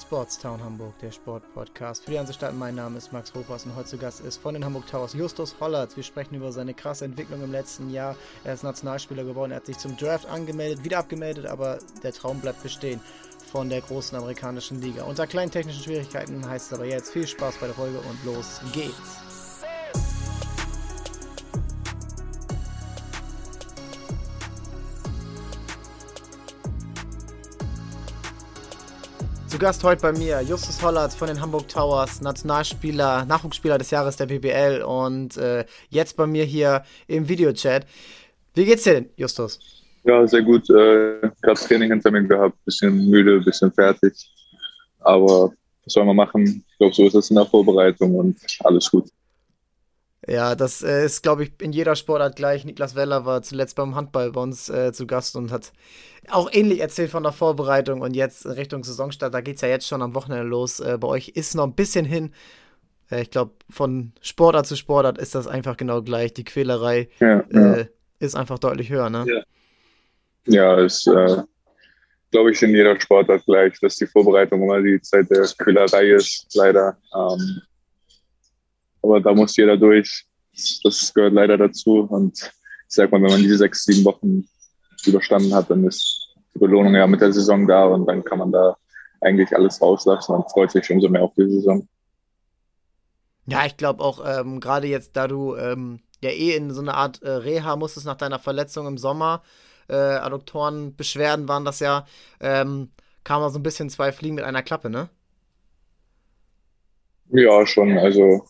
Sportstown Hamburg, der Sportpodcast für die Hansestadt. Mein Name ist Max Hopas und heute zu Gast ist von den Hamburg Towers Justus Hollertz. Wir sprechen über seine krasse Entwicklung im letzten Jahr. Er ist Nationalspieler geworden, er hat sich zum Draft angemeldet, wieder abgemeldet, aber der Traum bleibt bestehen von der großen amerikanischen Liga. Unter kleinen technischen Schwierigkeiten heißt es aber jetzt viel Spaß bei der Folge und los geht's. Gast heute bei mir Justus Hollert von den Hamburg Towers, Nationalspieler, Nachwuchsspieler des Jahres der BBL und äh, jetzt bei mir hier im Videochat. Wie geht's dir denn, Justus? Ja, sehr gut. Äh, Gerade Training hinter mir gehabt, bisschen müde, bisschen fertig. Aber was soll man machen? Ich glaube, so ist es in der Vorbereitung und alles gut. Ja, das äh, ist, glaube ich, in jeder Sportart gleich. Niklas Weller war zuletzt beim Handball bei uns äh, zu Gast und hat auch ähnlich erzählt von der Vorbereitung und jetzt Richtung Saisonstart. Da geht es ja jetzt schon am Wochenende los. Äh, bei euch ist noch ein bisschen hin. Äh, ich glaube, von Sportart zu Sportart ist das einfach genau gleich. Die Quälerei ja, ja. Äh, ist einfach deutlich höher, ne? Ja, ja ist, äh, glaube ich, in jeder Sportart gleich, dass die Vorbereitung immer die Zeit der Quälerei ist, leider. Ähm, aber da muss jeder durch. Das gehört leider dazu. Und ich sag mal, wenn man diese sechs, sieben Wochen überstanden hat, dann ist die Belohnung ja mit der Saison da und dann kann man da eigentlich alles rauslassen und freut sich umso mehr auf die Saison. Ja, ich glaube auch, ähm, gerade jetzt, da du ähm, ja eh in so eine Art äh, Reha musstest nach deiner Verletzung im Sommer, äh, Adduktorenbeschwerden waren das ja, ähm, kam da so ein bisschen zwei Fliegen mit einer Klappe, ne? Ja, schon. Also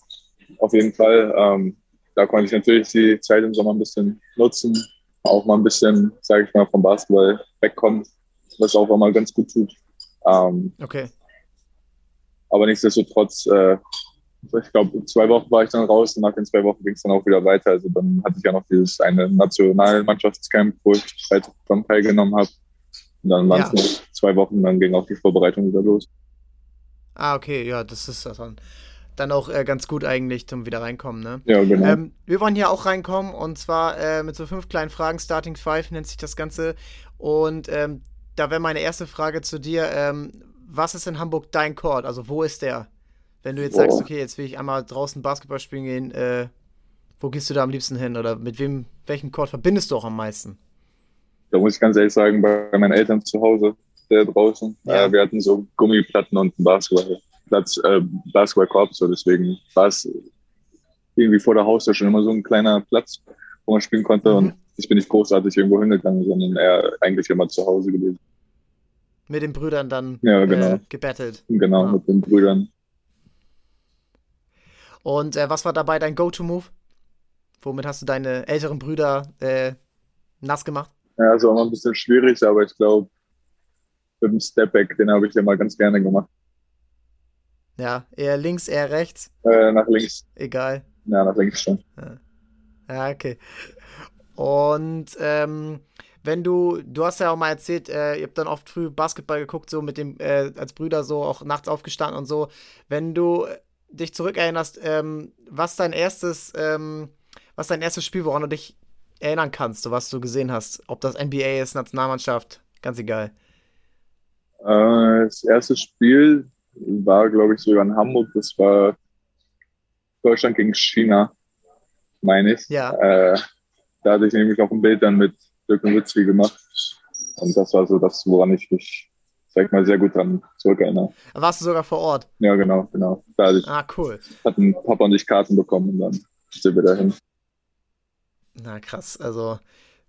auf jeden Fall. Ähm, da konnte ich natürlich die Zeit im Sommer ein bisschen nutzen, auch mal ein bisschen, sage ich mal, vom Basketball wegkommen, was auch mal ganz gut tut. Ähm, okay. Aber nichtsdestotrotz, äh, ich glaube, zwei Wochen war ich dann raus und nach den zwei Wochen ging es dann auch wieder weiter. Also dann hatte ich ja noch dieses eine Nationalmannschaftscamp, wo ich dran teilgenommen habe. Und dann waren es ja. noch zwei Wochen, dann ging auch die Vorbereitung wieder los. Ah, okay, ja, das ist dann dann auch äh, ganz gut eigentlich zum wieder reinkommen, ne? Ja, genau. Ähm, wir wollen hier auch reinkommen und zwar äh, mit so fünf kleinen Fragen. Starting Five nennt sich das Ganze. Und ähm, da wäre meine erste Frage zu dir: ähm, Was ist in Hamburg dein Court? Also, wo ist der? Wenn du jetzt Boah. sagst, okay, jetzt will ich einmal draußen Basketball spielen gehen, äh, wo gehst du da am liebsten hin? Oder mit wem, welchen Court verbindest du auch am meisten? Da muss ich ganz ehrlich sagen, bei meinen Eltern zu Hause, der draußen. Ja. Äh, wir hatten so Gummiplatten und einen Basketball. Platz äh, Basketballkorb, so deswegen war es irgendwie vor der Haustür schon immer so ein kleiner Platz, wo man spielen konnte. Mhm. Und ich bin nicht großartig irgendwo hingegangen, sondern eher eigentlich immer zu Hause gewesen. Mit den Brüdern dann ja, genau. äh, gebettelt. Genau, ja. mit den Brüdern. Und äh, was war dabei dein Go-To-Move? Womit hast du deine älteren Brüder äh, nass gemacht? Ja, ist auch mal ein bisschen schwierig, aber ich glaube, mit dem Stepback, den habe ich ja mal ganz gerne gemacht. Ja, eher links, eher rechts? Äh, nach links. Egal. Ja, nach links schon. Ja, okay. Und ähm, wenn du, du hast ja auch mal erzählt, äh, ihr habt dann oft früh Basketball geguckt, so mit dem, äh, als Brüder so auch nachts aufgestanden und so. Wenn du dich zurückerinnerst, ähm, was dein erstes, ähm, was dein erstes Spiel, woran du dich erinnern kannst, so was du gesehen hast, ob das NBA ist, Nationalmannschaft, ganz egal. Äh, das erste Spiel, war, glaube ich, sogar in Hamburg. Das war Deutschland gegen China, meine ich. Ja. Äh, da hatte ich nämlich auch ein Bild dann mit Dirk Nowitzki gemacht. Und das war so das, woran ich mich, sag mal, sehr gut dran zurückerinnere. Warst du sogar vor Ort? Ja, genau, genau. Da ich, ah, cool. Hatten Papa und ich Karten bekommen und dann sind wir dahin. Na, krass. Also,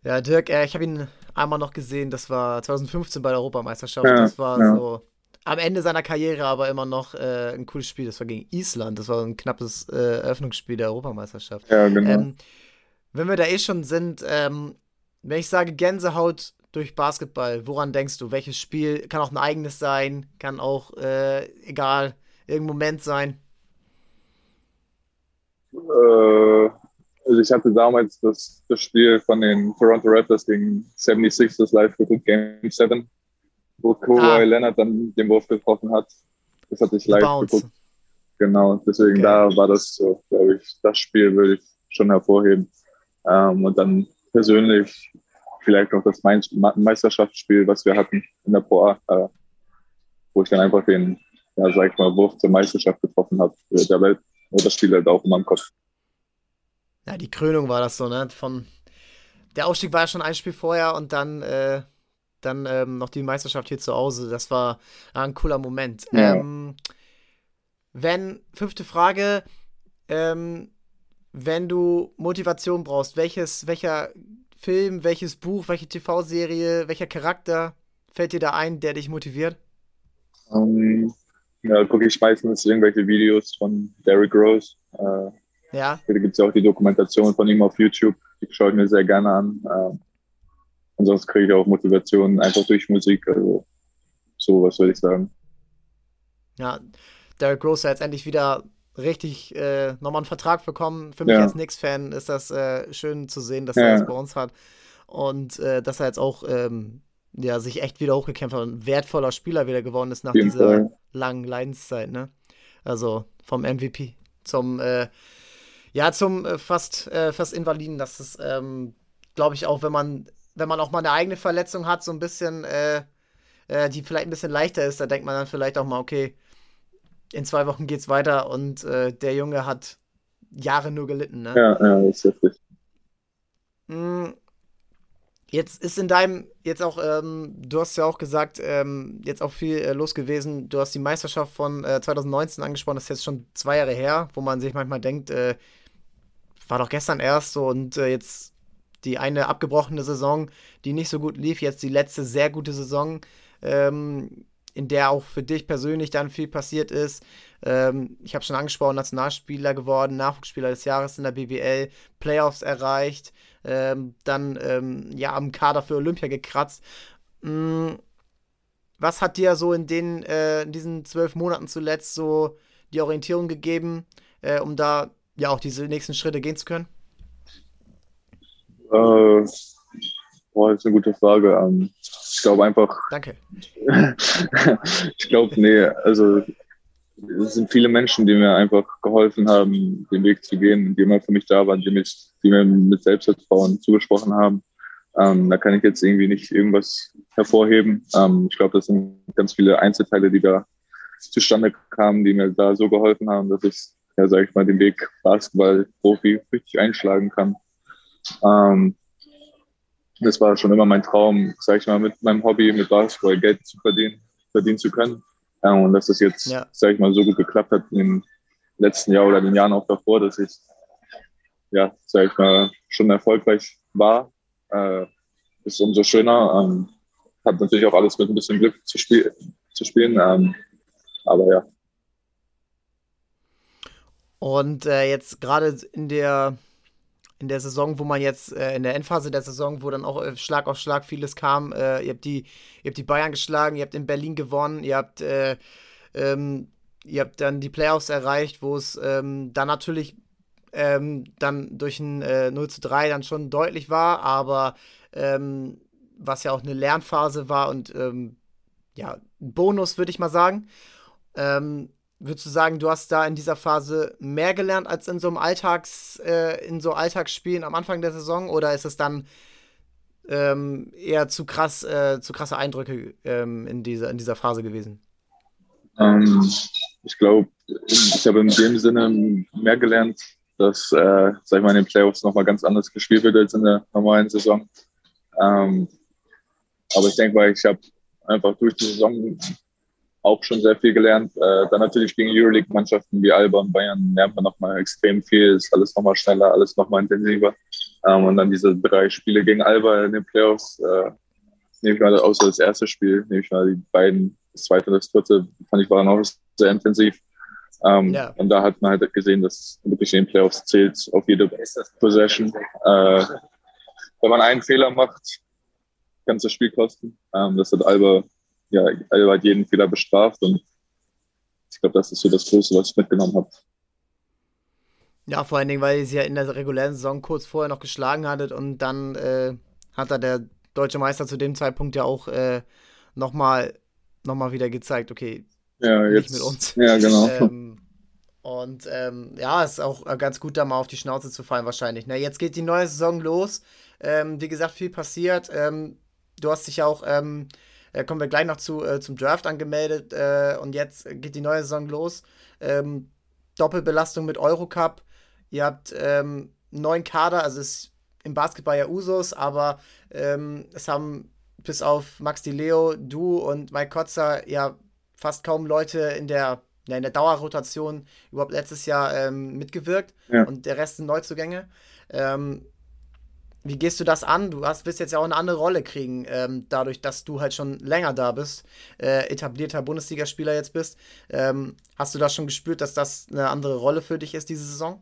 ja, Dirk, äh, ich habe ihn einmal noch gesehen, das war 2015 bei der Europameisterschaft. Ja, das war ja. so am Ende seiner Karriere aber immer noch äh, ein cooles Spiel. Das war gegen Island. Das war ein knappes äh, Eröffnungsspiel der Europameisterschaft. Ja, genau. Ähm, wenn wir da eh schon sind, ähm, wenn ich sage Gänsehaut durch Basketball, woran denkst du? Welches Spiel kann auch ein eigenes sein, kann auch, äh, egal, irgendein Moment sein? Äh, also ich hatte damals das, das Spiel von den Toronto Raptors gegen 76ers live geguckt, Game 7 wo Kawhi ah. Leonard dann den Wurf getroffen hat. Das hatte ich live Bounce. geguckt. Genau, deswegen okay. da war das so, glaube ich, das Spiel würde ich schon hervorheben. Ähm, und dann persönlich vielleicht auch das Meisterschaftsspiel, was wir hatten in der Pro A, äh, wo ich dann einfach den ja, sag ich mal, Wurf zur Meisterschaft getroffen habe. Der Welt, das Spiel halt auch in meinem Kopf. Ja, die Krönung war das so, ne? Von, der Aufstieg war ja schon ein Spiel vorher und dann, äh, dann ähm, noch die Meisterschaft hier zu Hause. Das war ein cooler Moment. Ja. Ähm, wenn, fünfte Frage, ähm, wenn du Motivation brauchst, welches, welcher Film, welches Buch, welche TV-Serie, welcher Charakter fällt dir da ein, der dich motiviert? Um, ähm, ja, gucke ich meistens irgendwelche Videos von Derrick Rose. Äh, ja. Da gibt es ja auch die Dokumentation von ihm auf YouTube. Die schaue ich mir sehr gerne an. Äh, ansonsten kriege ich auch Motivation einfach durch Musik. Also so, was soll ich sagen. Ja, Derrick Rose hat jetzt endlich wieder richtig äh, nochmal einen Vertrag bekommen. Für mich ja. als Knicks-Fan ist das äh, schön zu sehen, dass ja. er das bei uns hat. Und äh, dass er jetzt auch ähm, ja, sich echt wieder hochgekämpft hat und ein wertvoller Spieler wieder geworden ist nach dieser Fall. langen Leidenszeit. Ne? Also vom MVP zum, äh, ja, zum äh, fast, äh, fast Invaliden. Das ist, ähm, glaube ich, auch, wenn man, wenn man auch mal eine eigene Verletzung hat, so ein bisschen, die vielleicht ein bisschen leichter ist, da denkt man dann vielleicht auch mal, okay, in zwei Wochen geht's weiter und äh, der Junge hat Jahre nur gelitten. Ne? Ja, ja, ist richtig. Hm, jetzt ist in deinem, jetzt auch, ähm, du hast ja auch gesagt, ähm, jetzt auch viel äh, los gewesen. Du hast die Meisterschaft von äh, 2019 angesprochen, das ist jetzt schon zwei Jahre her, wo man sich manchmal denkt, äh, war doch gestern erst so und äh, jetzt die eine abgebrochene Saison, die nicht so gut lief, jetzt die letzte sehr gute Saison. Ähm, in der auch für dich persönlich dann viel passiert ist. Ähm, ich habe schon angesprochen, Nationalspieler geworden, Nachwuchsspieler des Jahres in der BBL, Playoffs erreicht, ähm, dann ähm, ja am Kader für Olympia gekratzt. Mhm. Was hat dir so in, den, äh, in diesen zwölf Monaten zuletzt so die Orientierung gegeben, äh, um da ja auch diese nächsten Schritte gehen zu können? Äh, Boah, das ist eine gute Frage. Ähm, ich glaube einfach. Danke. ich glaube, nee, also es sind viele Menschen, die mir einfach geholfen haben, den Weg zu gehen, die immer für mich da waren, die, mich, die mir mit Selbstvertrauen zugesprochen haben. Ähm, da kann ich jetzt irgendwie nicht irgendwas hervorheben. Ähm, ich glaube, das sind ganz viele Einzelteile, die da zustande kamen, die mir da so geholfen haben, dass ich, ja, sage ich mal, den Weg Basketball-Profi richtig einschlagen kann. Ähm, das war schon immer mein Traum, sag ich mal, mit meinem Hobby, mit Basketball Geld zu verdienen, verdienen zu können. Ja, und dass das jetzt, ja. sag ich mal, so gut geklappt hat im letzten Jahr oder den Jahren auch davor, dass ich, ja, sag ich mal, schon erfolgreich war, äh, ist umso schöner. Ähm, hat natürlich auch alles mit ein bisschen Glück zu, spiel zu spielen, ähm, aber ja. Und äh, jetzt gerade in der in der Saison, wo man jetzt äh, in der Endphase der Saison, wo dann auch äh, Schlag auf Schlag vieles kam. Äh, ihr, habt die, ihr habt die Bayern geschlagen, ihr habt in Berlin gewonnen, ihr habt, äh, ähm, ihr habt dann die Playoffs erreicht, wo es ähm, dann natürlich ähm, dann durch ein äh, 0 zu 3 dann schon deutlich war, aber ähm, was ja auch eine Lernphase war und ähm, ja, ein Bonus, würde ich mal sagen. Ähm, Würdest du sagen, du hast da in dieser Phase mehr gelernt als in so einem Alltags, äh, in so Alltagsspielen am Anfang der Saison oder ist es dann ähm, eher zu krass, äh, zu krasse Eindrücke ähm, in, dieser, in dieser Phase gewesen? Ähm, ich glaube, ich habe in dem Sinne mehr gelernt, dass, äh, sag ich mal, in den Playoffs nochmal ganz anders gespielt wird als in der normalen Saison. Ähm, aber ich denke mal, ich habe einfach durch die Saison auch schon sehr viel gelernt. Äh, dann natürlich gegen Euroleague-Mannschaften wie Alba und Bayern lernt man nochmal extrem viel, ist alles nochmal schneller, alles nochmal intensiver. Ähm, und dann diese drei Spiele gegen Alba in den Playoffs, äh, nehme ich mal, außer das erste Spiel, nehme ich mal die beiden, das zweite und das dritte, fand ich waren auch sehr intensiv. Ähm, ja. Und da hat man halt gesehen, dass wirklich in den Playoffs zählt auf jede Possession. Äh, wenn man einen Fehler macht, kann es das Spiel kosten. Ähm, das hat Alba ja, Alba hat jeden Fehler bestraft und ich glaube, das ist so das Größte, was ich mitgenommen habe. Ja, vor allen Dingen, weil ihr sie ja in der regulären Saison kurz vorher noch geschlagen hattet und dann äh, hat da der deutsche Meister zu dem Zeitpunkt ja auch äh, nochmal noch mal wieder gezeigt, okay, ja, jetzt, nicht mit uns. Ja, genau. Ähm, und ähm, ja, ist auch ganz gut, da mal auf die Schnauze zu fallen, wahrscheinlich. Na, jetzt geht die neue Saison los. Ähm, wie gesagt, viel passiert. Ähm, du hast dich auch ähm, äh, kommen wir gleich noch zu, äh, zum Draft angemeldet äh, und jetzt geht die neue Saison los. Ähm, Doppelbelastung mit Eurocup. Ihr habt ähm, neuen Kader, also es ist im Basketball ja Usos, aber ähm, es haben bis auf Max Di Leo, du und Mike Kotzer ja fast kaum Leute in der, ja, in der Dauerrotation überhaupt letztes Jahr ähm, mitgewirkt ja. und der Rest sind Neuzugänge. Ähm, wie gehst du das an? Du hast, wirst jetzt ja auch eine andere Rolle kriegen, ähm, dadurch, dass du halt schon länger da bist, äh, etablierter Bundesligaspieler jetzt bist. Ähm, hast du das schon gespürt, dass das eine andere Rolle für dich ist diese Saison?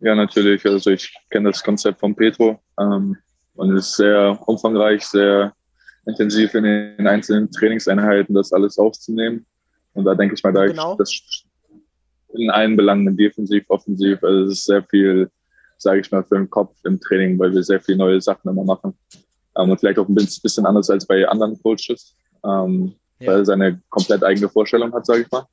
Ja, natürlich. Also ich kenne das Konzept von Petro ähm, und es ist sehr umfangreich, sehr intensiv in den einzelnen Trainingseinheiten das alles aufzunehmen. Und da denke ich mal, da genau. ich das in allen Belangen, defensiv, offensiv, also es ist sehr viel sage ich mal, für den Kopf im Training, weil wir sehr viele neue Sachen immer machen. Ähm, und vielleicht auch ein bisschen anders als bei anderen Coaches, ähm, ja. weil er seine komplett eigene Vorstellung hat, sage ich mal.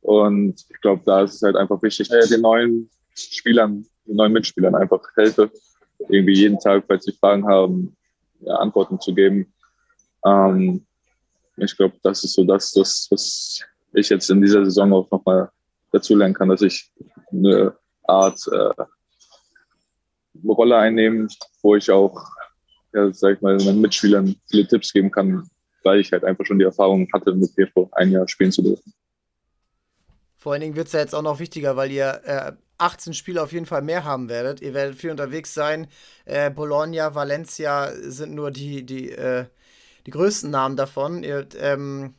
Und ich glaube, da ist es halt einfach wichtig, dass den neuen Spielern, den neuen Mitspielern einfach helfe, irgendwie jeden Tag, falls sie Fragen haben, ja, Antworten zu geben. Ähm, ich glaube, das ist so das, das, was ich jetzt in dieser Saison auch nochmal dazu lernen kann, dass ich eine Art äh, Rolle einnehmen, wo ich auch, ja, sag ich mal, meinen Mitspielern viele Tipps geben kann, weil ich halt einfach schon die Erfahrung hatte, mit Petro ein Jahr spielen zu dürfen. Vor allen Dingen wird es ja jetzt auch noch wichtiger, weil ihr äh, 18 Spiele auf jeden Fall mehr haben werdet. Ihr werdet viel unterwegs sein. Äh, Bologna, Valencia sind nur die, die, äh, die größten Namen davon. Ihr, ähm,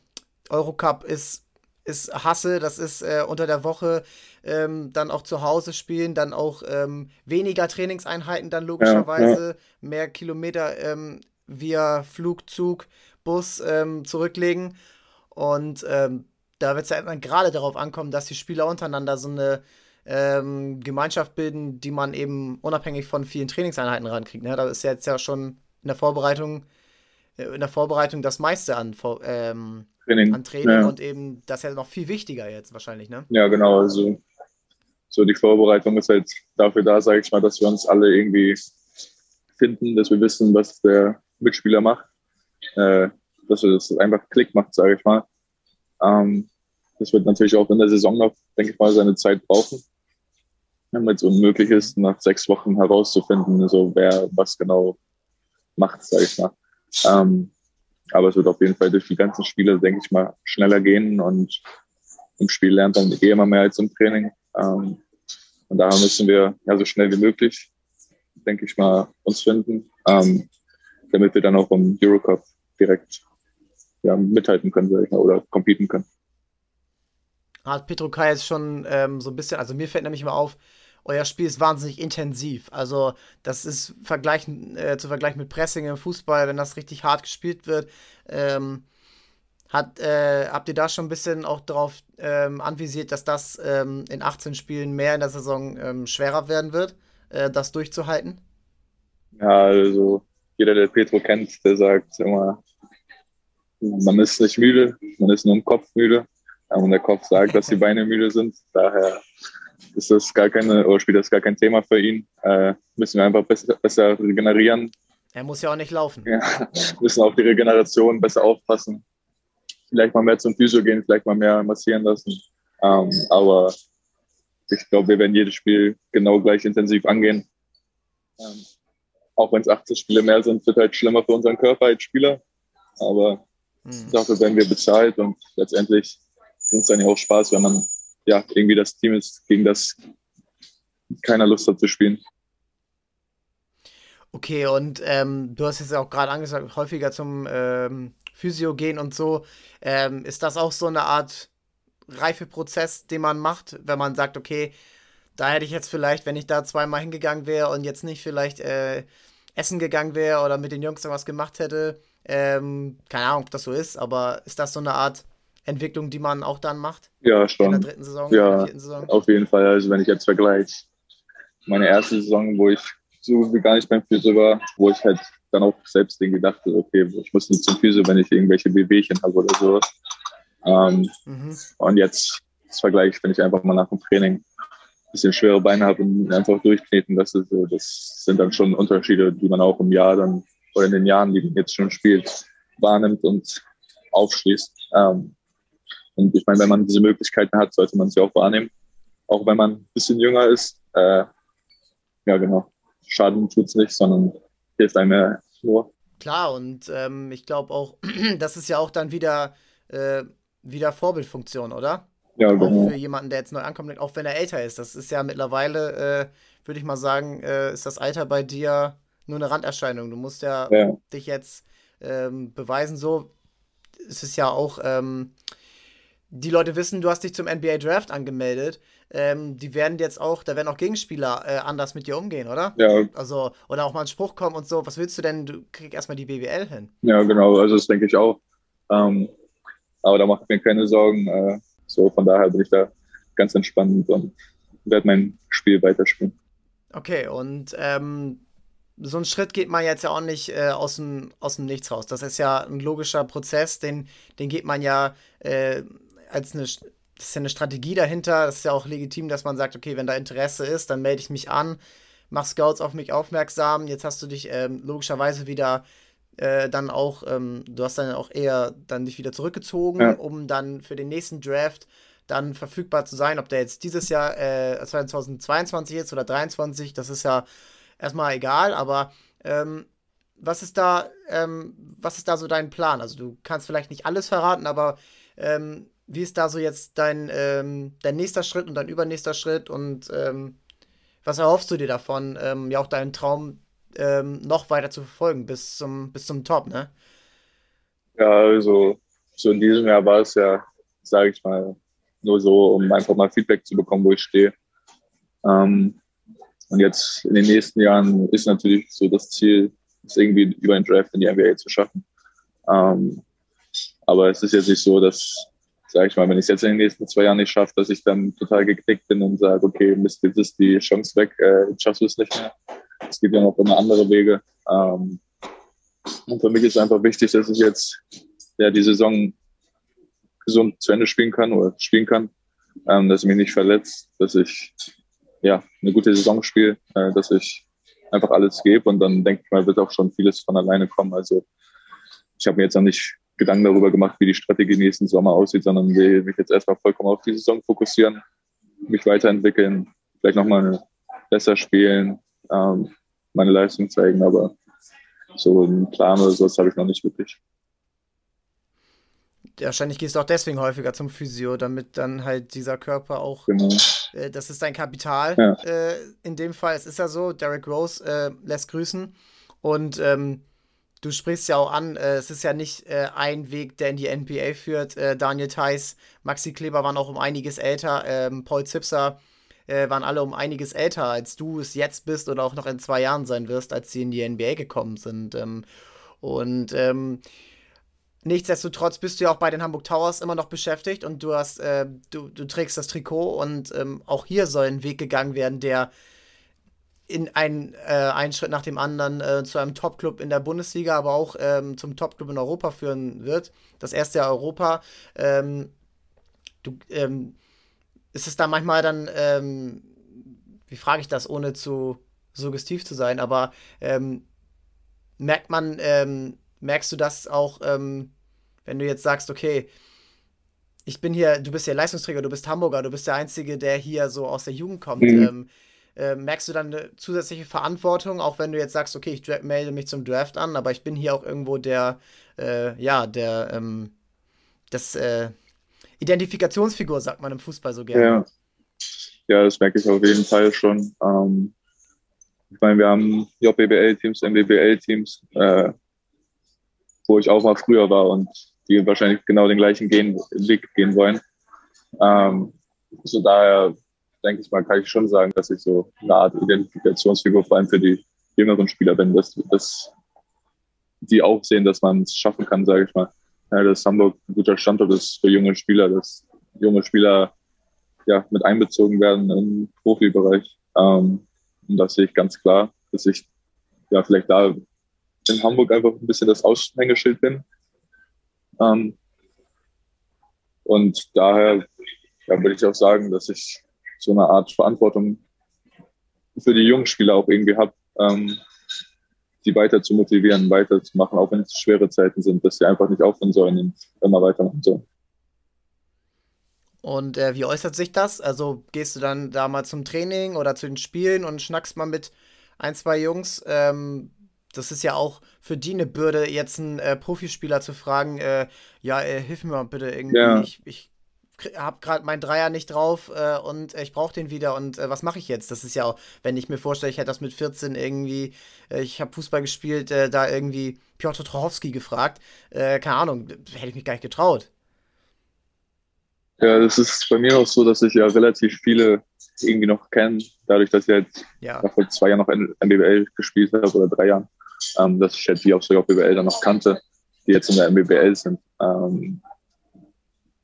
Eurocup ist ist Hasse, das ist äh, unter der Woche ähm, dann auch zu Hause spielen, dann auch ähm, weniger Trainingseinheiten dann logischerweise, ja, ja. mehr Kilometer ähm, via Flugzug, Bus ähm, zurücklegen. Und ähm, da wird es ja dann gerade darauf ankommen, dass die Spieler untereinander so eine ähm, Gemeinschaft bilden, die man eben unabhängig von vielen Trainingseinheiten rankriegt. Ne? Da ist ja jetzt ja schon in der Vorbereitung, äh, in der Vorbereitung das meiste an ähm, Training. An Training ja. und eben das ist ja noch viel wichtiger jetzt wahrscheinlich, ne? Ja, genau. Also so die Vorbereitung ist halt dafür da, sage ich mal, dass wir uns alle irgendwie finden, dass wir wissen, was der Mitspieler macht, äh, dass das einfach Klick macht, sage ich mal. Ähm, das wird natürlich auch in der Saison noch, denke ich mal, seine Zeit brauchen, damit es unmöglich ist, nach sechs Wochen herauszufinden, so wer was genau macht, sage ich mal. Ähm, aber es wird auf jeden Fall durch die ganzen Spiele, denke ich mal, schneller gehen und im Spiel lernt man eh immer mehr als im Training. Ähm, und daher müssen wir ja so schnell wie möglich, denke ich mal, uns finden, ähm, damit wir dann auch im Eurocup direkt ja, mithalten können, mal, oder competen können. Hat Petro Kai jetzt schon ähm, so ein bisschen, also mir fällt nämlich immer auf, euer Spiel ist wahnsinnig intensiv. Also, das ist vergleichen, äh, zu vergleichen mit Pressing im Fußball, wenn das richtig hart gespielt wird. Ähm, hat, äh, habt ihr da schon ein bisschen auch darauf ähm, anvisiert, dass das ähm, in 18 Spielen mehr in der Saison ähm, schwerer werden wird, äh, das durchzuhalten? Ja, also jeder, der Petro kennt, der sagt immer, man ist nicht müde, man ist nur im Kopf müde. Und der Kopf sagt, dass die Beine müde sind. Daher ist das gar keine, oder spielt das gar kein Thema für ihn. Äh, müssen wir einfach besser, besser regenerieren. Er muss ja auch nicht laufen. Ja, müssen auf die Regeneration besser aufpassen. Vielleicht mal mehr zum Physio gehen, vielleicht mal mehr massieren lassen. Ähm, aber ich glaube, wir werden jedes Spiel genau gleich intensiv angehen. Ähm, auch wenn es 80 Spiele mehr sind, wird halt schlimmer für unseren Körper als Spieler. Aber mhm. dafür werden wir bezahlt und letztendlich sind es dann ja auch Spaß, wenn man ja, irgendwie das Team ist, gegen das keiner Lust hat zu spielen. Okay, und ähm, du hast jetzt auch gerade angesagt, häufiger zum ähm, Physio gehen und so. Ähm, ist das auch so eine Art Reifeprozess, den man macht, wenn man sagt, okay, da hätte ich jetzt vielleicht, wenn ich da zweimal hingegangen wäre und jetzt nicht vielleicht äh, essen gegangen wäre oder mit den Jungs irgendwas gemacht hätte, ähm, keine Ahnung, ob das so ist, aber ist das so eine Art Entwicklung, die man auch dann macht? Ja, schon. In der dritten Saison, ja, Saison? Auf jeden Fall. Also wenn ich jetzt vergleiche, meine erste Saison, wo ich so wie gar nicht beim Physio war, wo ich halt dann auch selbst irgendwie dachte, okay, ich muss nicht zum Physio, wenn ich irgendwelche Bewegchen habe oder sowas. Ähm, mhm. Und jetzt das Vergleich, wenn ich einfach mal nach dem Training ein bisschen schwere Beine habe und einfach durchkneten lasse, so, das sind dann schon Unterschiede, die man auch im Jahr dann oder in den Jahren, die man jetzt schon spielt, wahrnimmt und aufschließt. Ähm, und ich meine, wenn man diese Möglichkeiten hat, sollte man sie auch wahrnehmen. Auch wenn man ein bisschen jünger ist. Äh, ja, genau. Schaden tut es nicht, sondern hilft einem nur. Klar, und ähm, ich glaube auch, das ist ja auch dann wieder, äh, wieder Vorbildfunktion, oder? Ja, genau. Auch für jemanden, der jetzt neu ankommt, auch wenn er älter ist. Das ist ja mittlerweile, äh, würde ich mal sagen, äh, ist das Alter bei dir nur eine Randerscheinung. Du musst ja, ja. dich jetzt ähm, beweisen. So ist es ja auch. Ähm, die Leute wissen, du hast dich zum NBA Draft angemeldet. Ähm, die werden jetzt auch, da werden auch Gegenspieler äh, anders mit dir umgehen, oder? Ja. Also, oder auch mal ein Spruch kommen und so. Was willst du denn? Du kriegst erstmal die BWL hin. Ja, genau. Also, das denke ich auch. Ähm, aber da mache ich mir keine Sorgen. Äh, so, von daher bin ich da ganz entspannt und werde mein Spiel weiterspielen. Okay, und ähm, so einen Schritt geht man jetzt ja auch nicht äh, aus, dem, aus dem Nichts raus. Das ist ja ein logischer Prozess, den, den geht man ja äh, als eine, das ist ja eine Strategie dahinter. Das ist ja auch legitim, dass man sagt, okay, wenn da Interesse ist, dann melde ich mich an, mach Scouts auf mich aufmerksam. Jetzt hast du dich ähm, logischerweise wieder äh, dann auch, ähm, du hast dann auch eher dann dich wieder zurückgezogen, ja. um dann für den nächsten Draft dann verfügbar zu sein. Ob der jetzt dieses Jahr äh, 2022 ist oder 2023, das ist ja erstmal egal, aber ähm, was ist da, ähm, was ist da so dein Plan? Also du kannst vielleicht nicht alles verraten, aber ähm, wie ist da so jetzt dein, ähm, dein nächster Schritt und dein übernächster Schritt und ähm, was erhoffst du dir davon, ähm, ja auch deinen Traum noch weiter zu verfolgen bis zum, bis zum Top, ne? Ja, also so in diesem Jahr war es ja, sage ich mal, nur so, um einfach mal Feedback zu bekommen, wo ich stehe. Ähm, und jetzt in den nächsten Jahren ist natürlich so das Ziel, es irgendwie über den Draft in die NBA zu schaffen. Ähm, aber es ist jetzt nicht so, dass, sage ich mal, wenn ich es jetzt in den nächsten zwei Jahren nicht schaffe, dass ich dann total geknickt bin und sage, okay, Mist, jetzt ist die Chance weg, äh, schaffst du es nicht mehr. Es gibt ja noch immer andere Wege. Ähm, und für mich ist einfach wichtig, dass ich jetzt ja, die Saison gesund zu Ende spielen kann oder spielen kann, ähm, dass ich mich nicht verletzt, dass ich ja, eine gute Saison spiele, äh, dass ich einfach alles gebe und dann denke ich mal, wird auch schon vieles von alleine kommen. Also ich habe mir jetzt noch nicht Gedanken darüber gemacht, wie die Strategie nächsten Sommer aussieht, sondern will mich jetzt erstmal vollkommen auf die Saison fokussieren, mich weiterentwickeln, vielleicht nochmal besser spielen, ähm, meine Leistung zeigen, aber so einen Plan oder sowas habe ich noch nicht wirklich wahrscheinlich gehst du auch deswegen häufiger zum Physio, damit dann halt dieser Körper auch, genau. äh, das ist dein Kapital. Ja. Äh, in dem Fall, es ist ja so, Derek Rose äh, lässt grüßen und ähm, du sprichst ja auch an, äh, es ist ja nicht äh, ein Weg, der in die NBA führt. Äh, Daniel Theiss, Maxi Kleber waren auch um einiges älter, ähm, Paul Zipser waren alle um einiges älter, als du es jetzt bist oder auch noch in zwei Jahren sein wirst, als sie in die NBA gekommen sind. Ähm, und ähm, Nichtsdestotrotz bist du ja auch bei den Hamburg Towers immer noch beschäftigt und du hast, äh, du, du trägst das Trikot und ähm, auch hier soll ein Weg gegangen werden, der in ein, äh, einen Schritt nach dem anderen äh, zu einem Top-Club in der Bundesliga, aber auch ähm, zum Top-Club in Europa führen wird. Das erste Jahr Europa. Ähm, du, ähm, ist es da manchmal dann, ähm, wie frage ich das, ohne zu suggestiv zu sein, aber ähm, merkt man, merkst du das auch, ähm, wenn du jetzt sagst, okay, ich bin hier, du bist ja Leistungsträger, du bist Hamburger, du bist der Einzige, der hier so aus der Jugend kommt. Mhm. Äh, merkst du dann eine zusätzliche Verantwortung, auch wenn du jetzt sagst, okay, ich melde mich zum Draft an, aber ich bin hier auch irgendwo der, äh, ja, der, ähm, das äh, Identifikationsfigur, sagt man im Fußball so gerne. Ja. ja, das merke ich auf jeden Fall schon. Ähm, ich meine, wir haben JBL-Teams, MBBL-Teams, äh, wo ich auch mal früher war und die wahrscheinlich genau den gleichen gehen, Weg gehen wollen. Ähm, so daher denke ich mal, kann ich schon sagen, dass ich so eine Art Identifikationsfigur vor allem für die jüngeren Spieler bin, dass, dass die auch sehen, dass man es schaffen kann, sage ich mal. Ja, dass Hamburg ein guter Standort ist für junge Spieler, dass junge Spieler ja, mit einbezogen werden im Profibereich. Ähm, und das sehe ich ganz klar, dass ich ja vielleicht da in Hamburg einfach ein bisschen das Aushängeschild bin. Ähm, und daher ja, würde ich auch sagen, dass ich so eine Art Verantwortung für die jungen Spieler auch irgendwie habe, ähm, die weiter zu motivieren, weiterzumachen, auch wenn es schwere Zeiten sind, dass sie einfach nicht aufhören sollen und immer weitermachen sollen. Und äh, wie äußert sich das? Also gehst du dann da mal zum Training oder zu den Spielen und schnackst mal mit ein, zwei Jungs? Ähm, das ist ja auch für die eine Bürde, jetzt einen äh, Profispieler zu fragen, äh, ja, äh, hilf mir mal bitte irgendwie. Ja. Ich, ich habe gerade meinen Dreier nicht drauf äh, und ich brauche den wieder und äh, was mache ich jetzt? Das ist ja auch, wenn ich mir vorstelle, ich hätte das mit 14 irgendwie, äh, ich habe Fußball gespielt, äh, da irgendwie Piotr Trochowski gefragt, äh, keine Ahnung, hätte ich mich gar nicht getraut. Ja, das ist bei mir auch so, dass ich ja relativ viele irgendwie noch kenne, dadurch, dass ich jetzt ja. vor zwei Jahren noch MBBL gespielt habe oder drei Jahren, ähm, dass ich halt die auch so auf BBL dann noch kannte, die jetzt in der MBBL sind. Ähm,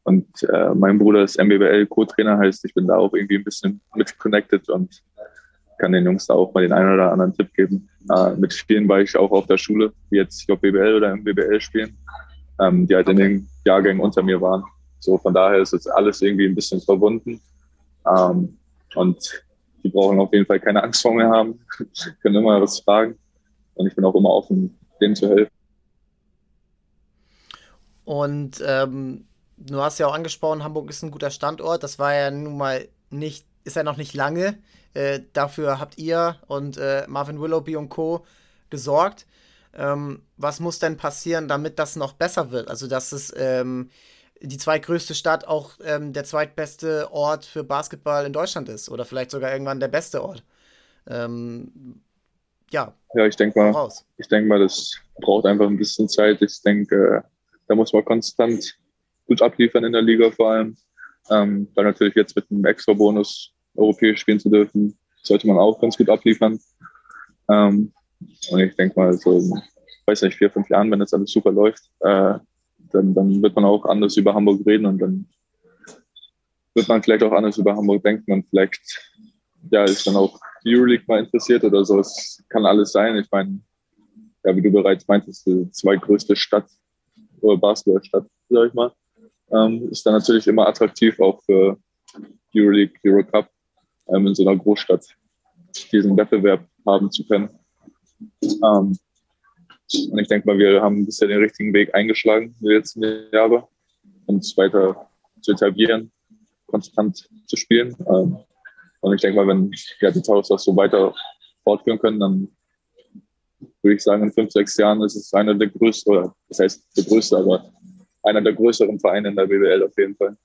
und äh, mein Bruder ist MBBL Co-Trainer, heißt, ich bin da auch irgendwie ein bisschen mit connected und kann den Jungs da auch mal den einen oder anderen Tipp geben. Äh, mit vielen war ich auch auf der Schule, die jetzt JBL oder MBBL spielen, ähm, die halt okay. in den Jahrgängen unter mir waren. So, von daher ist jetzt alles irgendwie ein bisschen verbunden. Ähm, und die brauchen auf jeden Fall keine Angst vor mir haben, können immer was fragen. Und ich bin auch immer offen, denen zu helfen. Und ähm, du hast ja auch angesprochen, Hamburg ist ein guter Standort. Das war ja nun mal nicht, ist ja noch nicht lange. Äh, dafür habt ihr und äh, Marvin Willoughby und Co. gesorgt. Ähm, was muss denn passieren, damit das noch besser wird? Also, dass es ähm, die zweitgrößte Stadt auch ähm, der zweitbeste Ort für Basketball in Deutschland ist oder vielleicht sogar irgendwann der beste Ort. Ähm, ja. Ja, ich denke mal, raus. ich denke mal, das braucht einfach ein bisschen Zeit. Ich denke, äh, da muss man konstant gut abliefern in der Liga vor allem. Ähm, dann natürlich jetzt mit einem extra Bonus europäisch spielen zu dürfen, sollte man auch ganz gut abliefern. Ähm, und ich denke mal, so, weiß nicht, vier, fünf Jahren, wenn das alles super läuft, äh, dann, dann wird man auch anders über Hamburg reden und dann wird man vielleicht auch anders über Hamburg denken und vielleicht ja, ist dann auch die Euroleague mal interessiert oder so. Es kann alles sein. Ich meine, ja, wie du bereits meintest, die zweitgrößte Stadt oder Basketballstadt, sag ich mal, ähm, ist dann natürlich immer attraktiv auch für Euroleague, Eurocup ähm, in so einer Großstadt diesen Wettbewerb haben zu können. Ähm, und ich denke mal, wir haben bisher den richtigen Weg eingeschlagen in den letzten Jahren, uns weiter zu etablieren, konstant zu spielen. Ähm, und ich denke mal, wenn ja, die Towers das so weiter fortführen können, dann würde ich sagen, in fünf, sechs Jahren ist es einer der größten, oder das heißt der größte, aber einer der größeren Vereine in der BWL auf jeden Fall.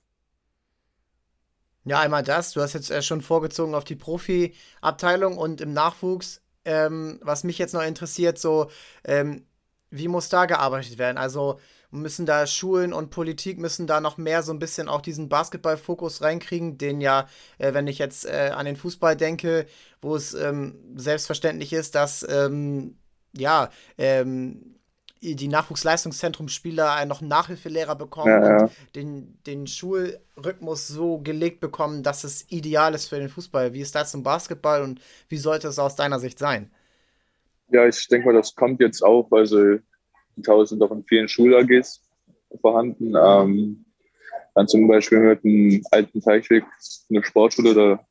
Ja, einmal das. Du hast jetzt äh, schon vorgezogen auf die Profi-Abteilung und im Nachwuchs ähm, was mich jetzt noch interessiert, so, ähm, wie muss da gearbeitet werden? Also müssen da Schulen und Politik müssen da noch mehr so ein bisschen auch diesen Basketball-Fokus reinkriegen, den ja, äh, wenn ich jetzt äh, an den Fußball denke, wo es ähm, selbstverständlich ist, dass ähm, ja, ähm, die Nachwuchsleistungszentrumspieler noch einen Nachhilfelehrer bekommen ja, ja. und den, den Schulrhythmus so gelegt bekommen, dass es ideal ist für den Fußball. Wie ist das im Basketball und wie sollte es aus deiner Sicht sein? Ja, ich denke mal, das kommt jetzt auch. Also, die Tausend sind auch in vielen Schul-AGs vorhanden. Ähm, dann zum Beispiel mit dem alten Teichweg, eine Sportschule, da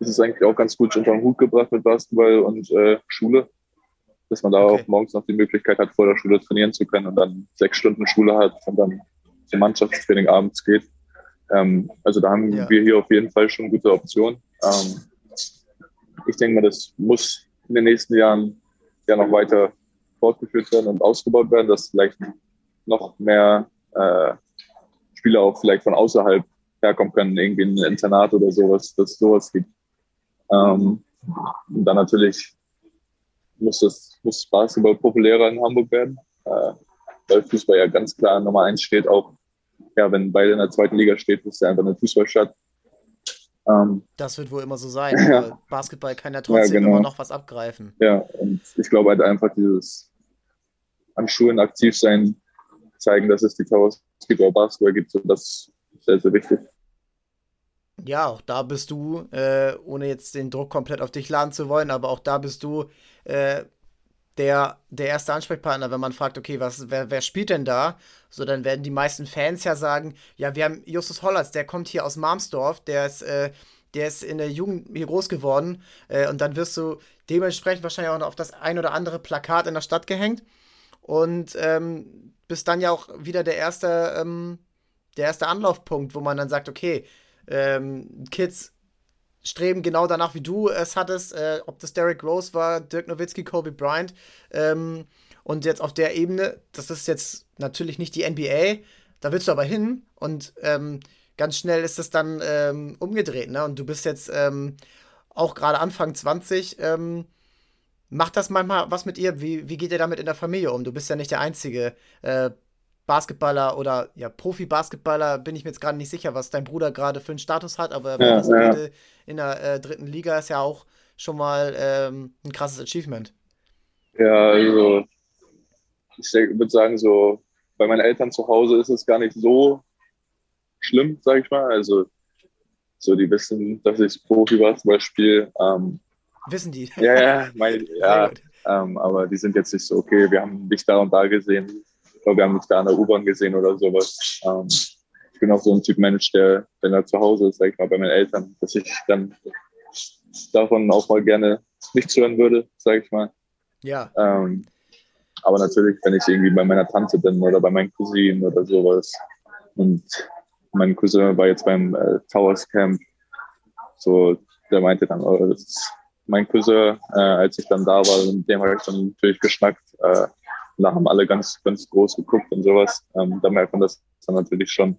ist es eigentlich auch ganz gut unter den Hut gebracht mit Basketball und äh, Schule dass man da okay. auch morgens noch die Möglichkeit hat, vor der Schule trainieren zu können und dann sechs Stunden Schule hat und dann zum Mannschaftstraining abends geht. Ähm, also da haben ja. wir hier auf jeden Fall schon gute Optionen. Ähm, ich denke mal, das muss in den nächsten Jahren ja noch weiter fortgeführt werden und ausgebaut werden, dass vielleicht noch mehr äh, Spieler auch vielleicht von außerhalb herkommen können, irgendwie in ein Internat oder sowas, dass sowas gibt. Ähm, und dann natürlich muss das muss Basketball populärer in Hamburg werden, äh, weil Fußball ja ganz klar Nummer eins steht. Auch ja, wenn beide in der zweiten Liga steht, ist ja einfach eine Fußballstadt. Ähm, das wird wohl immer so sein. Ja. Basketball kann ja trotzdem ja, genau. immer noch was abgreifen. Ja, und ich glaube halt einfach dieses an Schulen aktiv sein, zeigen, dass es die auch Basketball gibt, so das ist sehr, sehr wichtig. Ja, auch da bist du, äh, ohne jetzt den Druck komplett auf dich laden zu wollen, aber auch da bist du äh, der, der erste Ansprechpartner, wenn man fragt, okay, was, wer, wer spielt denn da? So, dann werden die meisten Fans ja sagen, ja, wir haben Justus Hollatz, der kommt hier aus Marmsdorf, der ist, äh, der ist in der Jugend hier groß geworden äh, und dann wirst du dementsprechend wahrscheinlich auch noch auf das ein oder andere Plakat in der Stadt gehängt und ähm, bist dann ja auch wieder der erste, ähm, der erste Anlaufpunkt, wo man dann sagt, okay, ähm, Kids streben genau danach, wie du es hattest, äh, ob das Derrick Rose war, Dirk Nowitzki, Kobe Bryant. Ähm, und jetzt auf der Ebene, das ist jetzt natürlich nicht die NBA, da willst du aber hin und ähm, ganz schnell ist es dann ähm, umgedreht, ne? Und du bist jetzt ähm, auch gerade Anfang 20. Ähm, macht das manchmal was mit ihr? Wie, wie geht ihr damit in der Familie um? Du bist ja nicht der einzige äh, Basketballer oder ja, Profi-Basketballer, bin ich mir jetzt gerade nicht sicher, was dein Bruder gerade für einen Status hat, aber ja, ja. in der äh, dritten Liga ist ja auch schon mal ähm, ein krasses Achievement. Ja, also ich würde sagen, so bei meinen Eltern zu Hause ist es gar nicht so schlimm, sag ich mal. Also so, die wissen, dass ich Profi war zum Beispiel. Ähm, wissen die? Ja, ja, mein, ja ähm, aber die sind jetzt nicht so, okay, wir haben dich da und da gesehen, oder wir haben dich da an der U-Bahn gesehen oder sowas. Ähm, ich bin auch so ein Typ Mensch, der, wenn er zu Hause ist, sag ich mal, bei meinen Eltern, dass ich dann davon auch mal gerne nichts hören würde, sag ich mal. Ja. Ähm, aber natürlich, wenn ich irgendwie bei meiner Tante bin oder bei meinen Cousinen oder sowas und mein Cousin war jetzt beim äh, Towers Camp, so, der meinte dann, oh, das ist mein Cousin, äh, als ich dann da war, mit dem habe ich dann natürlich geschnackt. Äh, da haben alle ganz, ganz groß geguckt und sowas. Ähm, da merkt man das dann natürlich schon.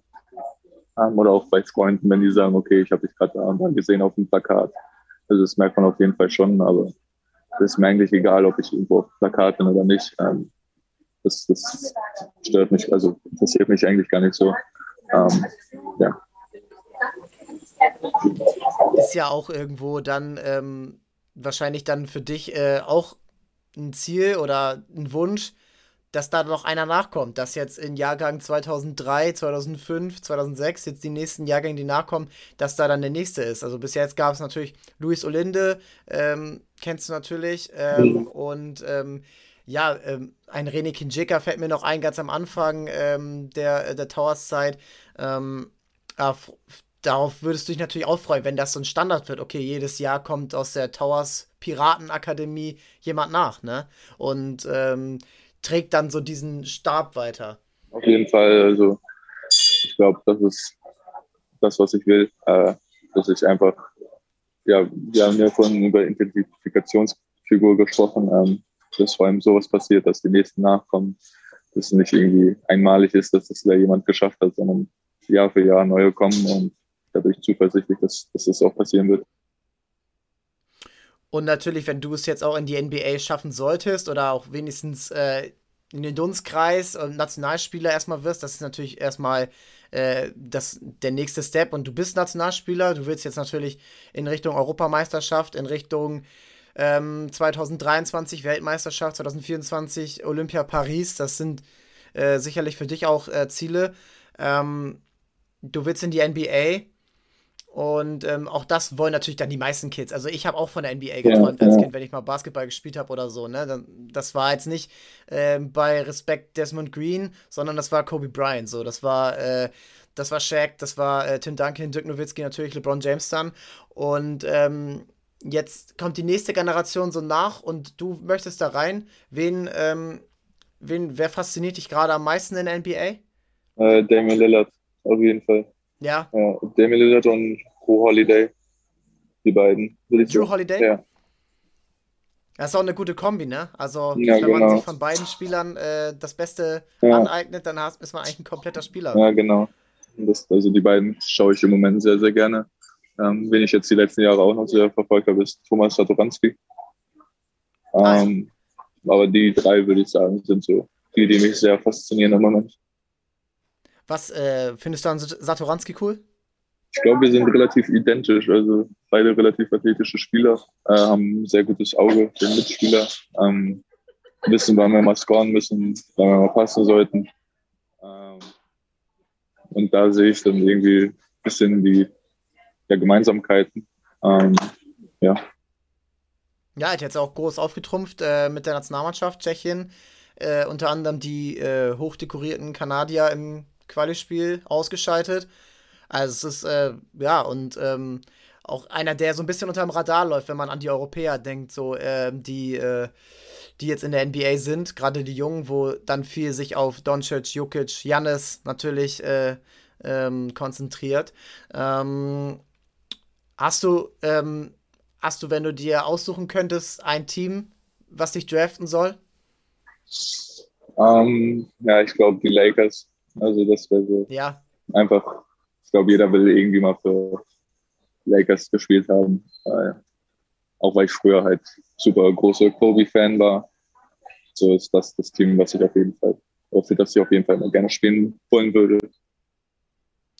Ähm, oder auch bei Freunden, wenn die sagen, okay, ich habe dich gerade da gesehen auf dem Plakat. Also das merkt man auf jeden Fall schon, aber das ist mir eigentlich egal, ob ich irgendwo auf dem Plakat bin oder nicht. Ähm, das, das stört mich, also interessiert mich eigentlich gar nicht so. Ähm, ja. Ist ja auch irgendwo dann ähm, wahrscheinlich dann für dich äh, auch ein Ziel oder ein Wunsch, dass da noch einer nachkommt, dass jetzt in Jahrgang 2003, 2005, 2006, jetzt die nächsten Jahrgänge, die nachkommen, dass da dann der nächste ist. Also bis jetzt gab es natürlich Luis Olinde, ähm, kennst du natürlich, ähm, mhm. und ähm, ja, ähm, ein René Kinjika fällt mir noch ein, ganz am Anfang ähm, der, der Towers-Zeit. Ähm, darauf würdest du dich natürlich auch freuen, wenn das so ein Standard wird. Okay, jedes Jahr kommt aus der Towers Piratenakademie jemand nach, ne? Und ähm, trägt dann so diesen Stab weiter. Auf jeden Fall, also ich glaube, das ist das, was ich will, äh, dass ich einfach, ja, wir haben ja vorhin über Identifikationsfigur gesprochen, ähm, dass vor allem sowas passiert, dass die nächsten nachkommen, dass es nicht irgendwie einmalig ist, dass das da jemand geschafft hat, sondern Jahr für Jahr neue kommen und da bin ich zuversichtlich, dass, dass das auch passieren wird. Und natürlich, wenn du es jetzt auch in die NBA schaffen solltest oder auch wenigstens äh, in den Dunstkreis und Nationalspieler erstmal wirst, das ist natürlich erstmal äh, das, der nächste Step. Und du bist Nationalspieler, du willst jetzt natürlich in Richtung Europameisterschaft, in Richtung ähm, 2023 Weltmeisterschaft, 2024 Olympia Paris. Das sind äh, sicherlich für dich auch äh, Ziele. Ähm, du willst in die NBA. Und ähm, auch das wollen natürlich dann die meisten Kids. Also ich habe auch von der NBA geträumt ja, als ja. Kind, wenn ich mal Basketball gespielt habe oder so. Ne? Das war jetzt nicht äh, bei Respekt Desmond Green, sondern das war Kobe Bryant. So, das war äh, das war Shaq, das war äh, Tim Duncan, Dirk Nowitzki, natürlich LeBron James dann. Und ähm, jetzt kommt die nächste Generation so nach und du möchtest da rein. Wen, ähm, wen wer fasziniert dich gerade am meisten in der NBA? Äh, Damian Lillard, auf jeden Fall. Ja. ja Damian Lillard und Drew Holiday. Die beiden. Drew Holiday? Ja. Das ist auch eine gute Kombi, ne? Also, ja, wenn genau. man sich von beiden Spielern äh, das Beste ja. aneignet, dann ist man eigentlich ein kompletter Spieler. Ja, genau. Das, also, die beiden schaue ich im Moment sehr, sehr gerne. Ähm, wen ich jetzt die letzten Jahre auch noch sehr verfolgt habe, ist Thomas Satoranski. Ähm, aber die drei, würde ich sagen, sind so die, die mich sehr faszinieren im Moment. Was äh, findest du an Satoranski cool? Ich glaube, wir sind relativ identisch. Also beide relativ athletische Spieler, äh, haben ein sehr gutes Auge für den Mitspieler, ähm, wissen, wann wir mal scoren müssen, wann wir mal passen sollten. Ähm, und da sehe ich dann irgendwie ein bisschen die ja, Gemeinsamkeiten. Ähm, ja. Ja, hat jetzt auch groß aufgetrumpft äh, mit der Nationalmannschaft Tschechien. Äh, unter anderem die äh, hochdekorierten Kanadier im Quali-Spiel ausgeschaltet. Also es ist, äh, ja, und ähm, auch einer, der so ein bisschen unterm Radar läuft, wenn man an die Europäer denkt, so äh, die, äh, die jetzt in der NBA sind, gerade die Jungen, wo dann viel sich auf Doncic, Jokic, Jannis natürlich äh, ähm, konzentriert. Ähm, hast du, ähm, hast du, wenn du dir aussuchen könntest, ein Team, was dich draften soll? Um, ähm, ja, ich glaube die Lakers. Also das wäre so ja. einfach. Ich glaube, jeder will irgendwie mal für Lakers gespielt haben. Äh, auch weil ich früher halt super großer Kobe-Fan war. So ist das das Team, was ich auf jeden Fall, für das ich auf jeden Fall mal gerne spielen wollen würde.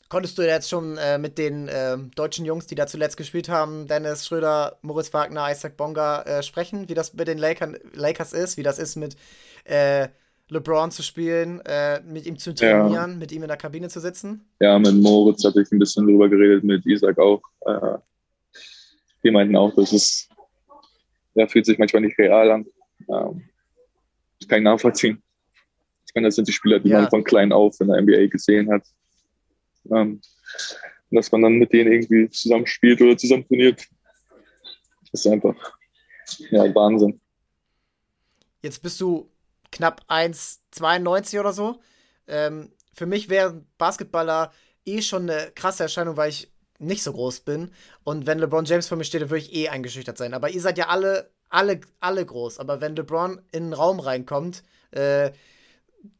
Konntest du jetzt schon äh, mit den äh, deutschen Jungs, die da zuletzt gespielt haben, Dennis Schröder, Moritz Wagner, Isaac Bonga, äh, sprechen, wie das mit den Lakern, Lakers ist, wie das ist mit äh, LeBron zu spielen, äh, mit ihm zu trainieren, ja. mit ihm in der Kabine zu sitzen? Ja, mit Moritz hatte ich ein bisschen drüber geredet, mit Isaac auch. Äh, die meinten auch, das ist, ja, fühlt sich manchmal nicht real an. Ähm, das kann ich nachvollziehen. Ich meine, das sind die Spieler, die ja. man von klein auf in der NBA gesehen hat. Ähm, dass man dann mit denen irgendwie zusammen spielt oder zusammen trainiert, ist einfach ja, Wahnsinn. Jetzt bist du knapp 1,92 oder so. Ähm, für mich wäre Basketballer eh schon eine krasse Erscheinung, weil ich nicht so groß bin. Und wenn LeBron James vor mir steht, dann würde ich eh eingeschüchtert sein. Aber ihr seid ja alle, alle, alle groß. Aber wenn LeBron in den Raum reinkommt, äh,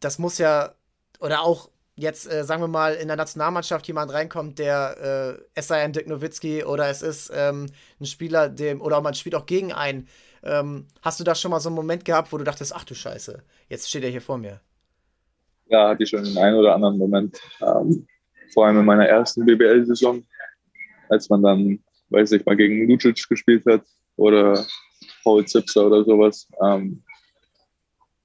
das muss ja, oder auch jetzt, äh, sagen wir mal, in der Nationalmannschaft jemand reinkommt, der, äh, es sei ein Dirk Nowitzki oder es ist ähm, ein Spieler, dem, oder man spielt auch gegen einen. Ähm, hast du da schon mal so einen Moment gehabt, wo du dachtest, ach du Scheiße, jetzt steht er hier vor mir? Ja, hatte ich schon den einen oder anderen Moment. Ähm, vor allem in meiner ersten BBL-Saison, als man dann, weiß ich mal, gegen Lucic gespielt hat oder Paul Zipser oder sowas. Ähm,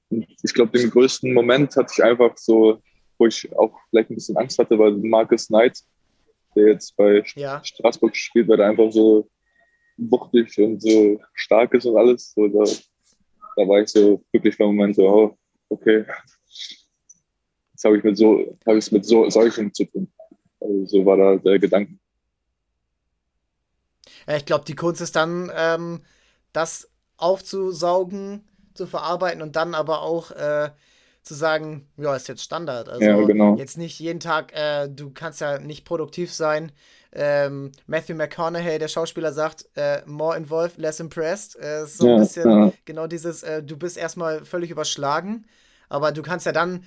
ich glaube, den größten Moment hatte ich einfach so wo ich auch vielleicht ein bisschen Angst hatte, war Marcus Knight, der jetzt bei ja. Straßburg spielt, weil er einfach so wuchtig und so stark ist und alles. So, da, da war ich so wirklich für einen Moment so, oh, okay, jetzt habe ich mit so, habe ich es mit so solchen zu tun. Also so war da der Gedanke. Ja, ich glaube, die Kunst ist dann, ähm, das aufzusaugen, zu verarbeiten und dann aber auch äh, zu sagen, ja, ist jetzt Standard. Also ja, genau. jetzt nicht jeden Tag, äh, du kannst ja nicht produktiv sein. Ähm, Matthew McConaughey, der Schauspieler, sagt, äh, more involved, less impressed. Äh, so ja, ein bisschen ja. genau dieses, äh, du bist erstmal völlig überschlagen, aber du kannst ja dann,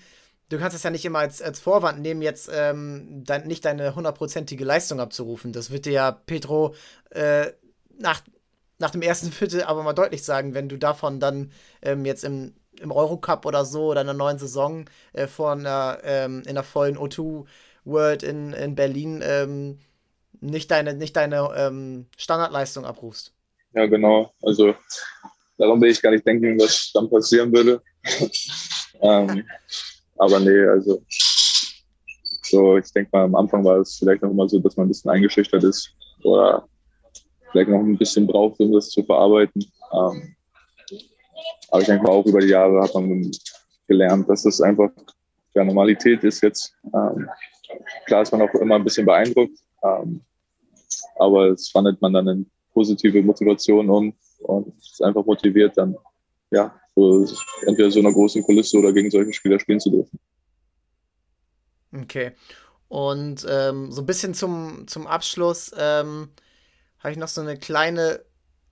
du kannst es ja nicht immer als, als Vorwand nehmen, jetzt ähm, dein, nicht deine hundertprozentige Leistung abzurufen. Das wird dir ja Petro äh, nach, nach dem ersten Viertel aber mal deutlich sagen, wenn du davon dann ähm, jetzt im im Eurocup oder so oder in einer neuen Saison äh, einer, ähm, in einer vollen O2 World in, in Berlin ähm, nicht deine, nicht deine ähm, Standardleistung abrufst. Ja, genau. Also darum will ich gar nicht denken, was dann passieren würde. ähm, aber nee, also so, ich denke mal, am Anfang war es vielleicht noch immer so, dass man ein bisschen eingeschüchtert ist oder vielleicht noch ein bisschen braucht, um das zu verarbeiten. Ähm, aber ich denke mal, auch über die Jahre hat man gelernt, dass das einfach ja, Normalität ist jetzt. Ähm, klar ist man auch immer ein bisschen beeindruckt, ähm, aber es wandelt man dann in positive Motivation um und ist einfach motiviert, dann ja, für entweder so einer großen Kulisse oder gegen solche Spieler spielen zu dürfen. Okay. Und ähm, so ein bisschen zum, zum Abschluss ähm, habe ich noch so eine kleine,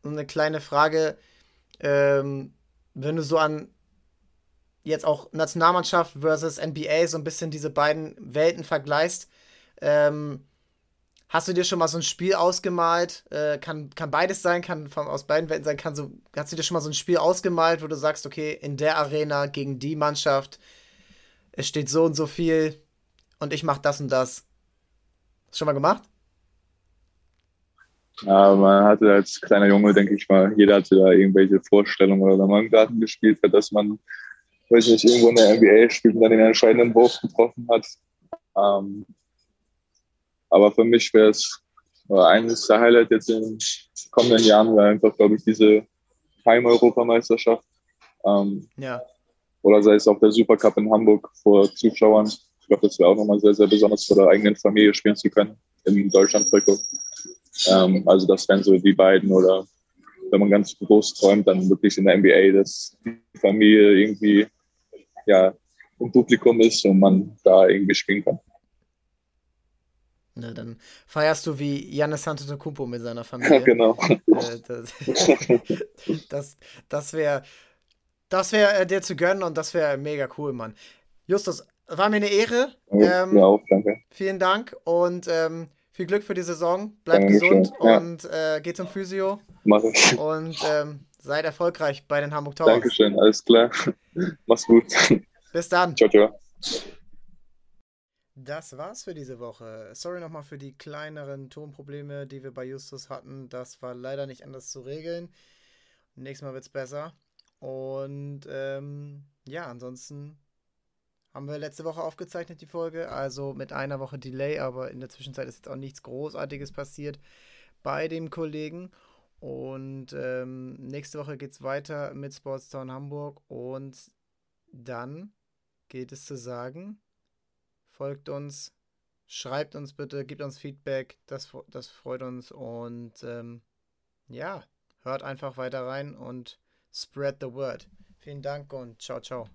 eine kleine Frage. Ähm, wenn du so an jetzt auch Nationalmannschaft versus NBA so ein bisschen diese beiden Welten vergleichst, ähm, hast du dir schon mal so ein Spiel ausgemalt? Äh, kann, kann beides sein, kann von, aus beiden Welten sein, kann so, hast du dir schon mal so ein Spiel ausgemalt, wo du sagst, okay, in der Arena gegen die Mannschaft, es steht so und so viel und ich mach das und das. Hast du schon mal gemacht? Ja, man hatte als kleiner Junge, denke ich mal, jeder hatte da irgendwelche Vorstellungen oder wenn man im Garten gespielt hat, dass man, weiß nicht, irgendwo in der NBA spielt und dann den entscheidenden Wurf getroffen hat. Ähm, aber für mich wäre es eines der Highlights jetzt in den kommenden Jahren, wäre einfach, glaube ich, diese Heim-Europameisterschaft. Ähm, ja. Oder sei es auch der Supercup in Hamburg vor Zuschauern. Ich glaube, das wäre auch nochmal sehr, sehr besonders vor der eigenen Familie spielen zu können im Deutschland-Trikot. Ähm, also das wären so die beiden oder wenn man ganz groß träumt, dann wirklich in der NBA, dass die Familie irgendwie ja, im Publikum ist und man da irgendwie spielen kann. Ne, dann feierst du wie Janis Antetokounmpo mit seiner Familie. genau. Äh, das das, das wäre das wär, äh, dir zu gönnen und das wäre mega cool, Mann. Justus, war mir eine Ehre. Ähm, ja, auch, danke. Vielen Dank und ähm, viel Glück für die Saison. Bleib Dankeschön. gesund ja. und äh, geht zum Physio. Mach ich. Und ähm, seid erfolgreich bei den Hamburg Towers. Dankeschön, alles klar. Mach's gut. Bis dann. Ciao, ciao. Das war's für diese Woche. Sorry nochmal für die kleineren Tonprobleme, die wir bei Justus hatten. Das war leider nicht anders zu regeln. Nächstes Mal wird's besser. Und ähm, ja, ansonsten haben wir letzte Woche aufgezeichnet, die Folge. Also mit einer Woche Delay, aber in der Zwischenzeit ist jetzt auch nichts Großartiges passiert bei dem Kollegen. Und ähm, nächste Woche geht's weiter mit Sportstown Hamburg. Und dann geht es zu sagen, folgt uns, schreibt uns bitte, gebt uns Feedback, das, das freut uns und ähm, ja, hört einfach weiter rein und spread the word. Vielen Dank und ciao, ciao.